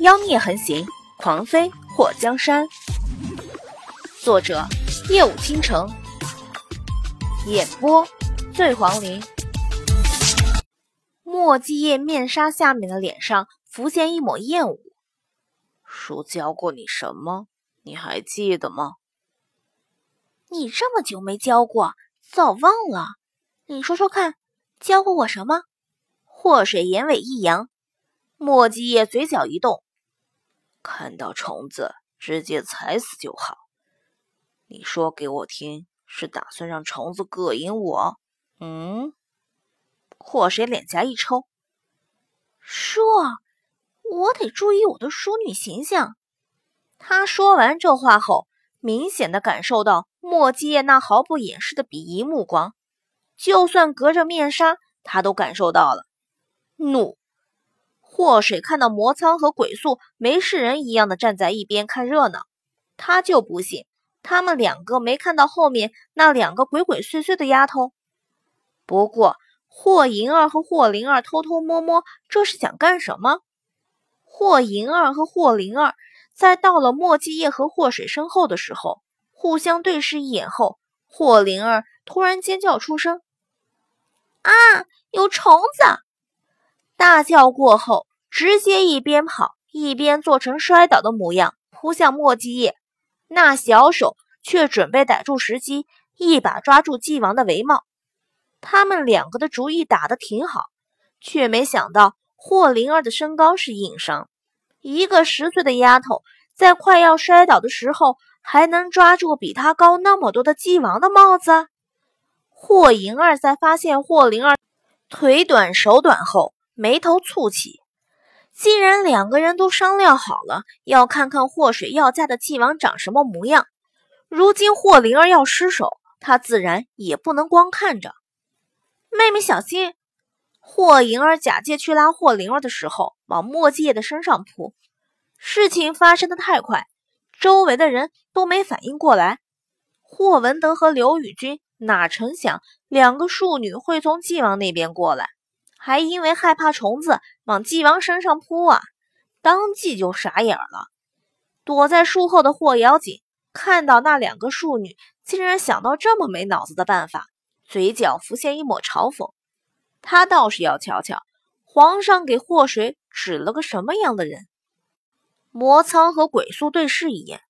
妖孽横行，狂飞祸江山。作者：夜舞倾城，演播：醉黄林。墨迹叶面纱下面的脸上浮现一抹厌恶。书教过你什么？你还记得吗？你这么久没教过，早忘了。你说说看，教过我什么？祸水眼尾一扬，墨迹叶嘴角一动。看到虫子直接踩死就好。你说给我听，是打算让虫子膈应我？嗯？祸水脸颊一抽，说：“我得注意我的淑女形象。”他说完这话后，明显的感受到墨迹叶那毫不掩饰的鄙夷目光，就算隔着面纱，他都感受到了怒。祸水看到魔苍和鬼宿没事人一样的站在一边看热闹，他就不信他们两个没看到后面那两个鬼鬼祟祟的丫头。不过霍银儿和霍灵儿偷偷摸摸，这是想干什么？霍银儿和霍灵儿在到了墨迹叶和祸水身后的时候，互相对视一眼后，霍灵儿突然尖叫出声：“啊，有虫子！”大叫过后，直接一边跑一边做成摔倒的模样，扑向墨迹叶。那小手却准备逮住时机，一把抓住纪王的帷帽。他们两个的主意打得挺好，却没想到霍灵儿的身高是硬伤。一个十岁的丫头，在快要摔倒的时候，还能抓住比她高那么多的纪王的帽子。霍银儿在发现霍灵儿腿短手短后，眉头蹙起，既然两个人都商量好了，要看看祸水要嫁的纪王长什么模样，如今霍灵儿要失手，他自然也不能光看着。妹妹小心！霍银儿假借去拉霍灵儿的时候，往墨迹叶的身上扑。事情发生的太快，周围的人都没反应过来。霍文德和刘宇君哪成想，两个庶女会从纪王那边过来。还因为害怕虫子往纪王身上扑啊，当即就傻眼了。躲在树后的霍瑶锦看到那两个庶女竟然想到这么没脑子的办法，嘴角浮现一抹嘲讽。他倒是要瞧瞧皇上给霍水指了个什么样的人。魔苍和鬼宿对视一眼，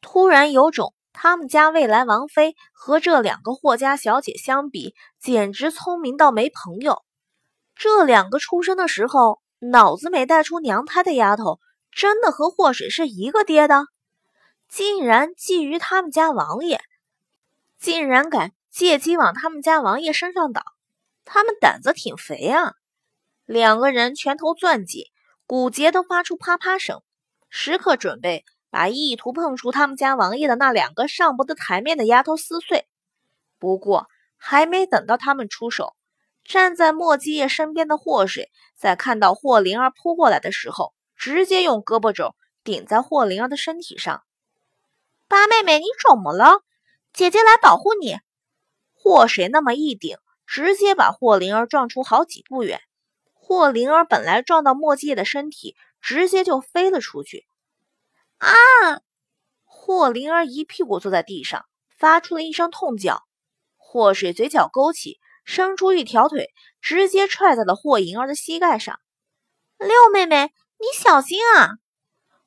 突然有种他们家未来王妃和这两个霍家小姐相比，简直聪明到没朋友。这两个出生的时候脑子没带出娘胎的丫头，真的和祸水是一个爹的？竟然觊觎他们家王爷，竟然敢借机往他们家王爷身上倒，他们胆子挺肥啊！两个人拳头攥紧，骨节都发出啪啪声，时刻准备把意图碰触他们家王爷的那两个上不得台面的丫头撕碎。不过，还没等到他们出手。站在墨迹叶身边的祸水，在看到霍灵儿扑过来的时候，直接用胳膊肘顶在霍灵儿的身体上。八妹妹，你怎么了？姐姐来保护你。祸水那么一顶，直接把霍灵儿撞出好几步远。霍灵儿本来撞到墨迹叶的身体，直接就飞了出去。啊！霍灵儿一屁股坐在地上，发出了一声痛叫。祸水嘴角勾起。伸出一条腿，直接踹在了霍银儿的膝盖上。六妹妹，你小心啊！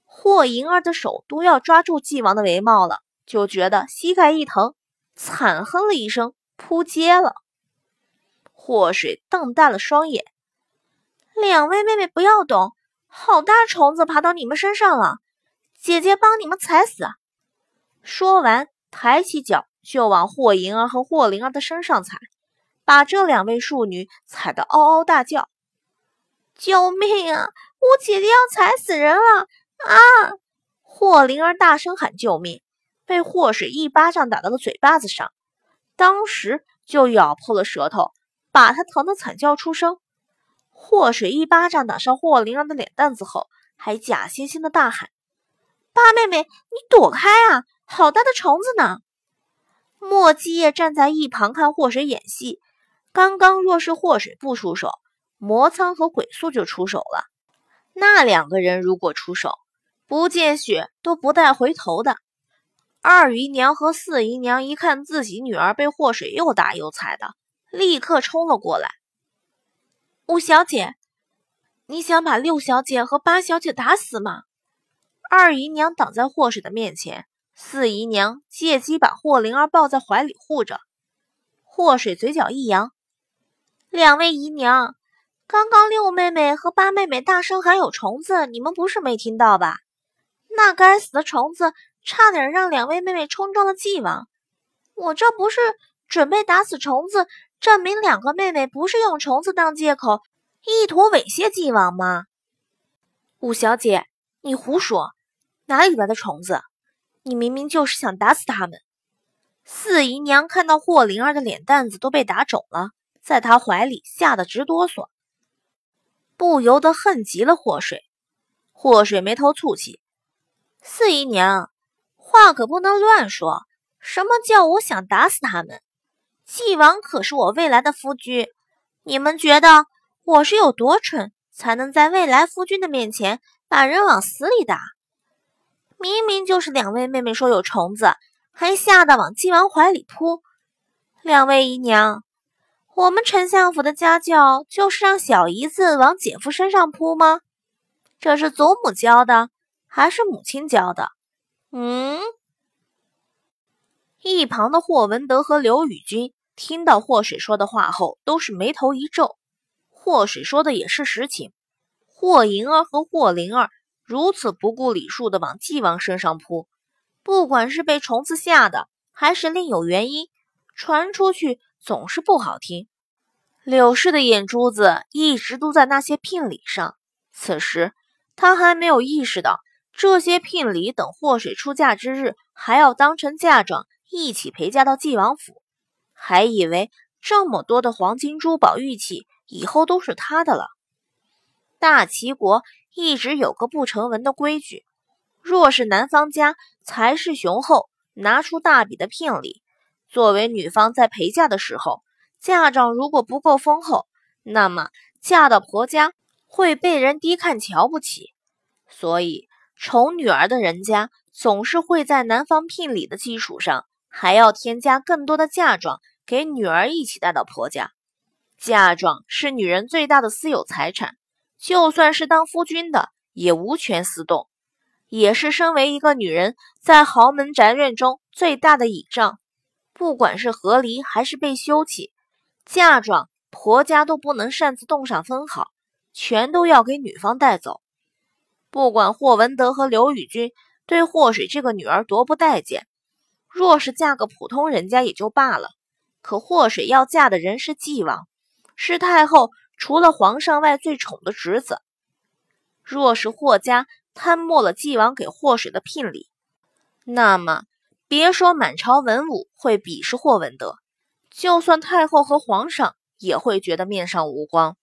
霍银儿的手都要抓住纪王的帷帽了，就觉得膝盖一疼，惨哼了一声，扑街了。祸水瞪大了双眼，两位妹妹不要动，好大虫子爬到你们身上了，姐姐帮你们踩死。说完，抬起脚就往霍银儿和霍灵儿的身上踩。把这两位庶女踩得嗷嗷大叫：“救命啊！我姐姐要踩死人了！”啊！霍灵儿大声喊救命，被霍水一巴掌打到了嘴巴子上，当时就咬破了舌头，把她疼得惨叫出声。霍水一巴掌打上霍灵儿的脸蛋子后，还假惺惺的大喊：“八妹妹，你躲开啊！好大的虫子呢！”莫基叶站在一旁看霍水演戏。刚刚若是祸水不出手，魔苍和鬼宿就出手了。那两个人如果出手，不见血都不带回头的。二姨娘和四姨娘一看自己女儿被祸水又打又踩的，立刻冲了过来。五小姐，你想把六小姐和八小姐打死吗？二姨娘挡在祸水的面前，四姨娘借机把霍灵儿抱在怀里护着。祸水嘴角一扬：“两位姨娘，刚刚六妹妹和八妹妹大声喊有虫子，你们不是没听到吧？那该死的虫子！”差点让两位妹妹冲撞了纪王，我这不是准备打死虫子，证明两个妹妹不是用虫子当借口，意图猥亵纪王吗？五小姐，你胡说，哪里来的虫子？你明明就是想打死他们。四姨娘看到霍灵儿的脸蛋子都被打肿了，在他怀里吓得直哆嗦，不由得恨极了祸水。祸水眉头蹙起，四姨娘。话可不能乱说。什么叫我想打死他们？纪王可是我未来的夫君，你们觉得我是有多蠢，才能在未来夫君的面前把人往死里打？明明就是两位妹妹说有虫子，还吓得往纪王怀里扑。两位姨娘，我们丞相府的家教就是让小姨子往姐夫身上扑吗？这是祖母教的，还是母亲教的？嗯，一旁的霍文德和刘宇君听到霍水说的话后，都是眉头一皱。霍水说的也是实情，霍银儿和霍灵儿如此不顾礼数的往纪王身上扑，不管是被虫子吓的，还是另有原因，传出去总是不好听。柳氏的眼珠子一直都在那些聘礼上，此时他还没有意识到。这些聘礼等祸水出嫁之日，还要当成嫁妆一起陪嫁到纪王府，还以为这么多的黄金珠宝玉器以后都是他的了。大齐国一直有个不成文的规矩，若是男方家财势雄厚，拿出大笔的聘礼，作为女方在陪嫁的时候，嫁妆如果不够丰厚，那么嫁到婆家会被人低看瞧不起，所以。宠女儿的人家总是会在男方聘礼的基础上，还要添加更多的嫁妆给女儿一起带到婆家。嫁妆是女人最大的私有财产，就算是当夫君的也无权私动，也是身为一个女人在豪门宅院中最大的倚仗。不管是和离还是被休弃，嫁妆婆家都不能擅自动上分毫，全都要给女方带走。不管霍文德和刘宇君对霍水这个女儿多不待见，若是嫁个普通人家也就罢了，可霍水要嫁的人是纪王，是太后除了皇上外最宠的侄子。若是霍家贪没了纪王给霍水的聘礼，那么别说满朝文武会鄙视霍文德，就算太后和皇上也会觉得面上无光。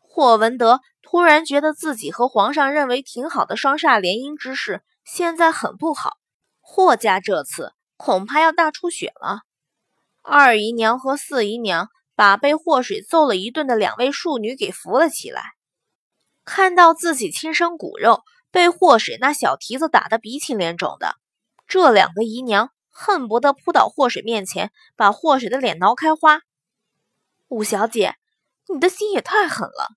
霍文德突然觉得自己和皇上认为挺好的双煞联姻之事，现在很不好。霍家这次恐怕要大出血了。二姨娘和四姨娘把被霍水揍了一顿的两位庶女给扶了起来，看到自己亲生骨肉被霍水那小蹄子打得鼻青脸肿的，这两个姨娘恨不得扑到霍水面前，把霍水的脸挠开花。五小姐，你的心也太狠了。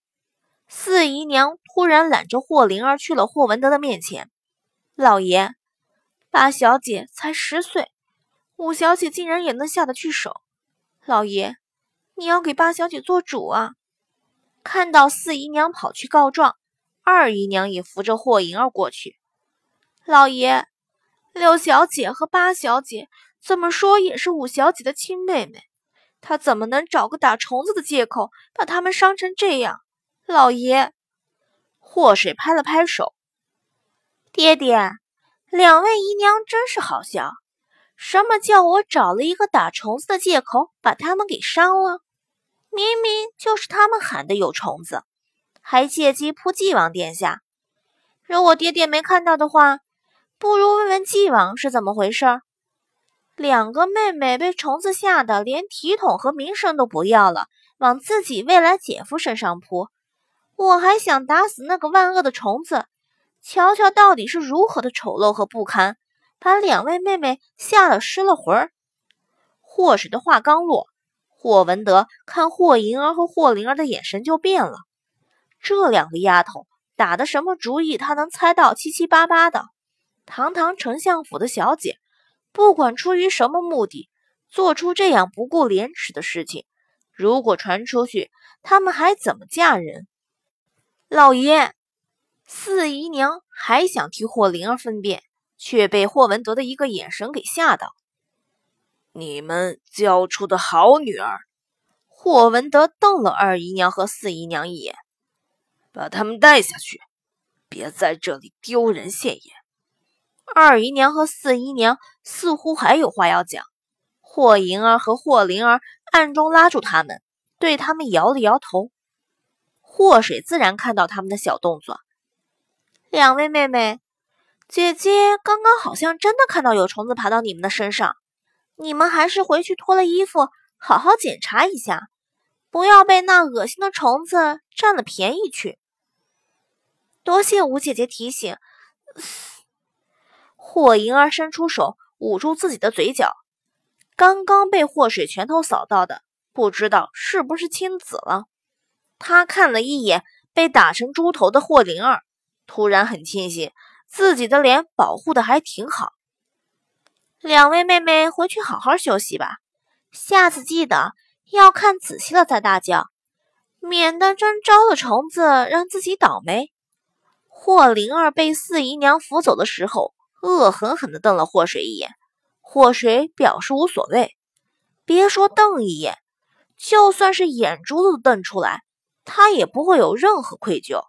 四姨娘突然揽着霍灵儿去了霍文德的面前。老爷，八小姐才十岁，五小姐竟然也能下得去手。老爷，你要给八小姐做主啊！看到四姨娘跑去告状，二姨娘也扶着霍银儿过去。老爷，六小姐和八小姐怎么说也是五小姐的亲妹妹，她怎么能找个打虫子的借口把他们伤成这样？老爷，祸水拍了拍手。爹爹，两位姨娘真是好笑。什么叫我找了一个打虫子的借口把他们给伤了？明明就是他们喊的有虫子，还借机扑纪王殿下。如果爹爹没看到的话，不如问问纪王是怎么回事。两个妹妹被虫子吓得连体统和名声都不要了，往自己未来姐夫身上扑。我还想打死那个万恶的虫子，瞧瞧到底是如何的丑陋和不堪，把两位妹妹吓得失了魂儿。霍水的话刚落，霍文德看霍银儿和霍灵儿的眼神就变了。这两个丫头打的什么主意？他能猜到七七八八的。堂堂丞相府的小姐，不管出于什么目的，做出这样不顾廉耻的事情，如果传出去，他们还怎么嫁人？老爷，四姨娘还想替霍灵儿分辨，却被霍文德的一个眼神给吓到。你们教出的好女儿！霍文德瞪了二姨娘和四姨娘一眼，把他们带下去，别在这里丢人现眼。二姨娘和四姨娘似乎还有话要讲，霍银儿和霍灵儿暗中拉住他们，对他们摇了摇头。祸水自然看到他们的小动作。两位妹妹，姐姐刚刚好像真的看到有虫子爬到你们的身上，你们还是回去脱了衣服，好好检查一下，不要被那恶心的虫子占了便宜去。多谢吴姐姐提醒。霍银儿伸出手捂住自己的嘴角，刚刚被祸水拳头扫到的，不知道是不是青紫了。他看了一眼被打成猪头的霍灵儿，突然很庆幸自己的脸保护的还挺好。两位妹妹回去好好休息吧，下次记得要看仔细了再大叫，免得真招了虫子让自己倒霉。霍灵儿被四姨娘扶走的时候，恶狠狠地瞪了霍水一眼，霍水表示无所谓，别说瞪一眼，就算是眼珠子瞪出来。他也不会有任何愧疚。